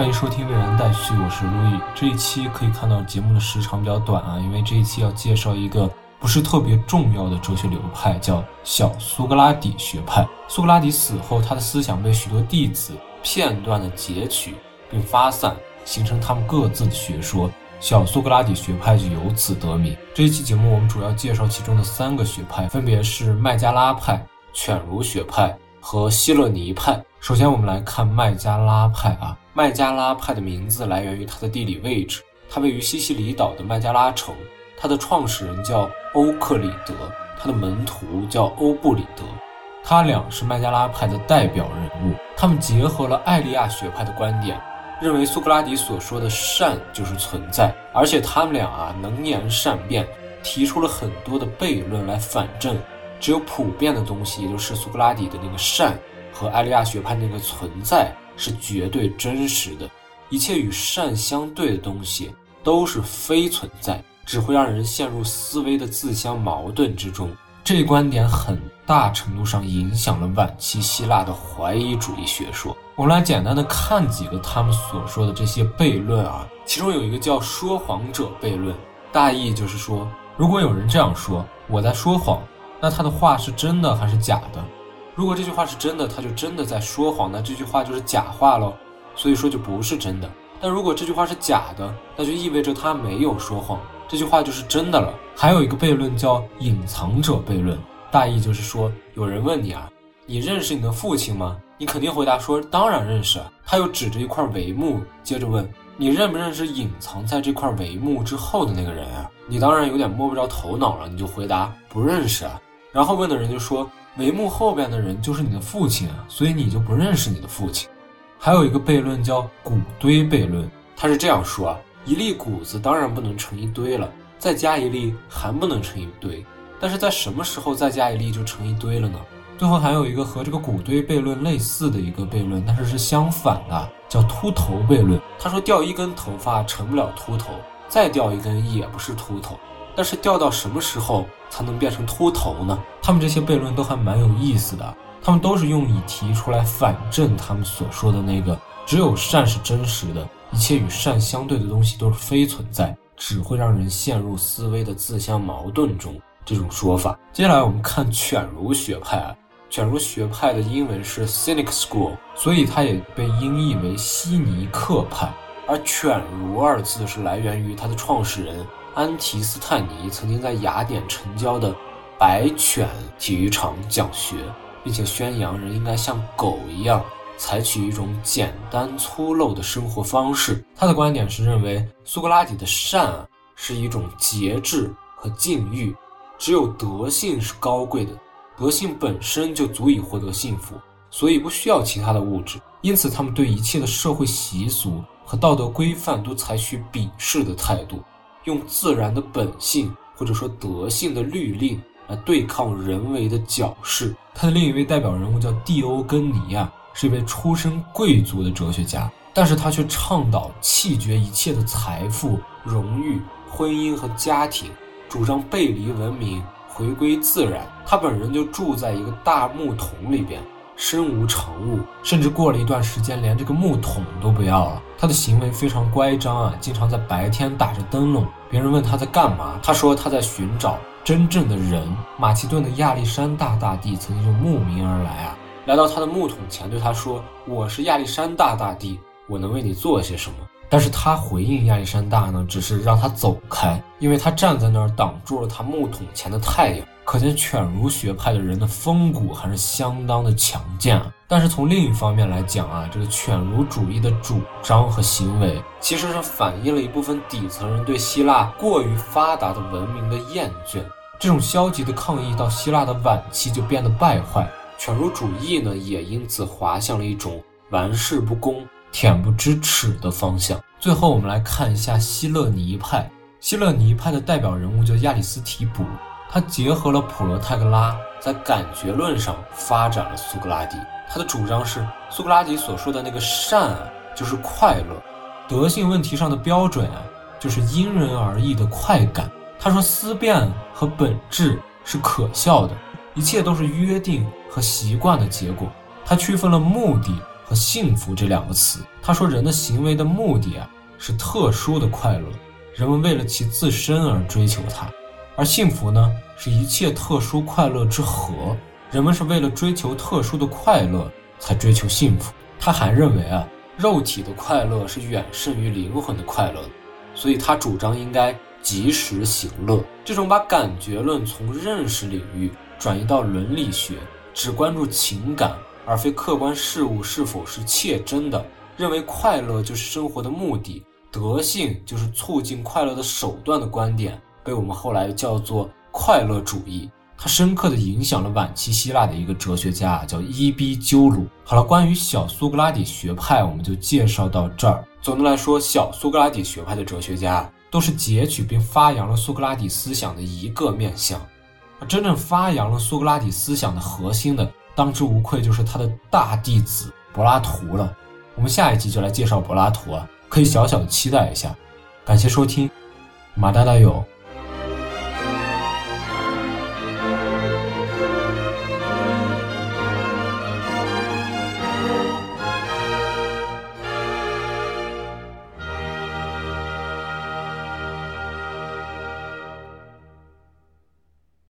欢迎收听《未然待续》，我是路易。这一期可以看到节目的时长比较短啊，因为这一期要介绍一个不是特别重要的哲学流派，叫小苏格拉底学派。苏格拉底死后，他的思想被许多弟子片段的截取并发散，形成他们各自的学说，小苏格拉底学派就由此得名。这一期节目我们主要介绍其中的三个学派，分别是麦加拉派、犬儒学派和希勒尼派。首先，我们来看麦加拉派啊。麦加拉派的名字来源于它的地理位置，它位于西西里岛的麦加拉城。它的创始人叫欧克里德，他的门徒叫欧布里德，他俩是麦加拉派的代表人物。他们结合了艾利亚学派的观点，认为苏格拉底所说的善就是存在，而且他们俩啊能言善辩，提出了很多的悖论来反证，只有普遍的东西，也就是苏格拉底的那个善和艾利亚学派那个存在。是绝对真实的，一切与善相对的东西都是非存在，只会让人陷入思维的自相矛盾之中。这一观点很大程度上影响了晚期希腊的怀疑主义学说。我们来简单的看几个他们所说的这些悖论啊，其中有一个叫说谎者悖论，大意就是说，如果有人这样说我在说谎，那他的话是真的还是假的？如果这句话是真的，他就真的在说谎，那这句话就是假话喽，所以说就不是真的。但如果这句话是假的，那就意味着他没有说谎，这句话就是真的了。还有一个悖论叫隐藏者悖论，大意就是说，有人问你啊，你认识你的父亲吗？你肯定回答说当然认识。他又指着一块帷幕，接着问你认不认识隐藏在这块帷幕之后的那个人啊？你当然有点摸不着头脑了，你就回答不认识啊。然后问的人就说。帷幕后边的人就是你的父亲啊，所以你就不认识你的父亲。还有一个悖论叫谷堆悖论，他是这样说啊：一粒谷子当然不能成一堆了，再加一粒还不能成一堆，但是在什么时候再加一粒就成一堆了呢？最后还有一个和这个谷堆悖论类似的一个悖论，但是是相反的，叫秃头悖论。他说掉一根头发成不了秃头，再掉一根也不是秃头。但是掉到什么时候才能变成秃头呢？他们这些悖论都还蛮有意思的，他们都是用以提出来反证他们所说的那个只有善是真实的，一切与善相对的东西都是非存在，只会让人陷入思维的自相矛盾中这种说法。接下来我们看犬儒学派啊，犬儒学派的英文是 Cynic School，所以它也被音译为希尼克派。而犬儒二字是来源于它的创始人。安提斯泰尼曾经在雅典城郊的白犬体育场讲学，并且宣扬人应该像狗一样采取一种简单粗陋的生活方式。他的观点是认为苏格拉底的善啊是一种节制和禁欲，只有德性是高贵的，德性本身就足以获得幸福，所以不需要其他的物质。因此，他们对一切的社会习俗和道德规范都采取鄙视的态度。用自然的本性或者说德性的律令来对抗人为的矫饰。他的另一位代表人物叫蒂欧根尼亚，是一位出身贵族的哲学家，但是他却倡导弃绝一切的财富、荣誉、婚姻和家庭，主张背离文明，回归自然。他本人就住在一个大木桶里边。身无长物，甚至过了一段时间，连这个木桶都不要了。他的行为非常乖张啊，经常在白天打着灯笼。别人问他在干嘛，他说他在寻找真正的人。马其顿的亚历山大大帝曾经就慕名而来啊，来到他的木桶前，对他说：“我是亚历山大大帝，我能为你做些什么？”但是他回应亚历山大呢，只是让他走开，因为他站在那儿挡住了他木桶前的太阳。可见犬儒学派的人的风骨还是相当的强健。但是从另一方面来讲啊，这个犬儒主义的主张和行为，其实是反映了一部分底层人对希腊过于发达的文明的厌倦。这种消极的抗议到希腊的晚期就变得败坏，犬儒主义呢也因此滑向了一种玩世不恭。恬不知耻的方向。最后，我们来看一下希勒尼派。希勒尼派的代表人物叫亚里斯提卜，他结合了普罗泰戈拉，在感觉论上发展了苏格拉底。他的主张是，苏格拉底所说的那个善啊，就是快乐；德性问题上的标准啊，就是因人而异的快感。他说，思辨和本质是可笑的，一切都是约定和习惯的结果。他区分了目的。和幸福这两个词。他说，人的行为的目的啊是特殊的快乐，人们为了其自身而追求它；而幸福呢，是一切特殊快乐之和，人们是为了追求特殊的快乐才追求幸福。他还认为啊，肉体的快乐是远胜于灵魂的快乐，所以他主张应该及时行乐。这种把感觉论从认识领域转移到伦理学，只关注情感而非客观事物是否是切真的，认为快乐就是生活的目的，德性就是促进快乐的手段的观点，被我们后来叫做快乐主义。它深刻地影响了晚期希腊的一个哲学家，叫伊壁鸠鲁。好了，关于小苏格拉底学派，我们就介绍到这儿。总的来说，小苏格拉底学派的哲学家都是截取并发扬了苏格拉底思想的一个面向。而真正发扬了苏格拉底思想的核心的，当之无愧就是他的大弟子柏拉图了。我们下一集就来介绍柏拉图啊，可以小小的期待一下。感谢收听，马大大有。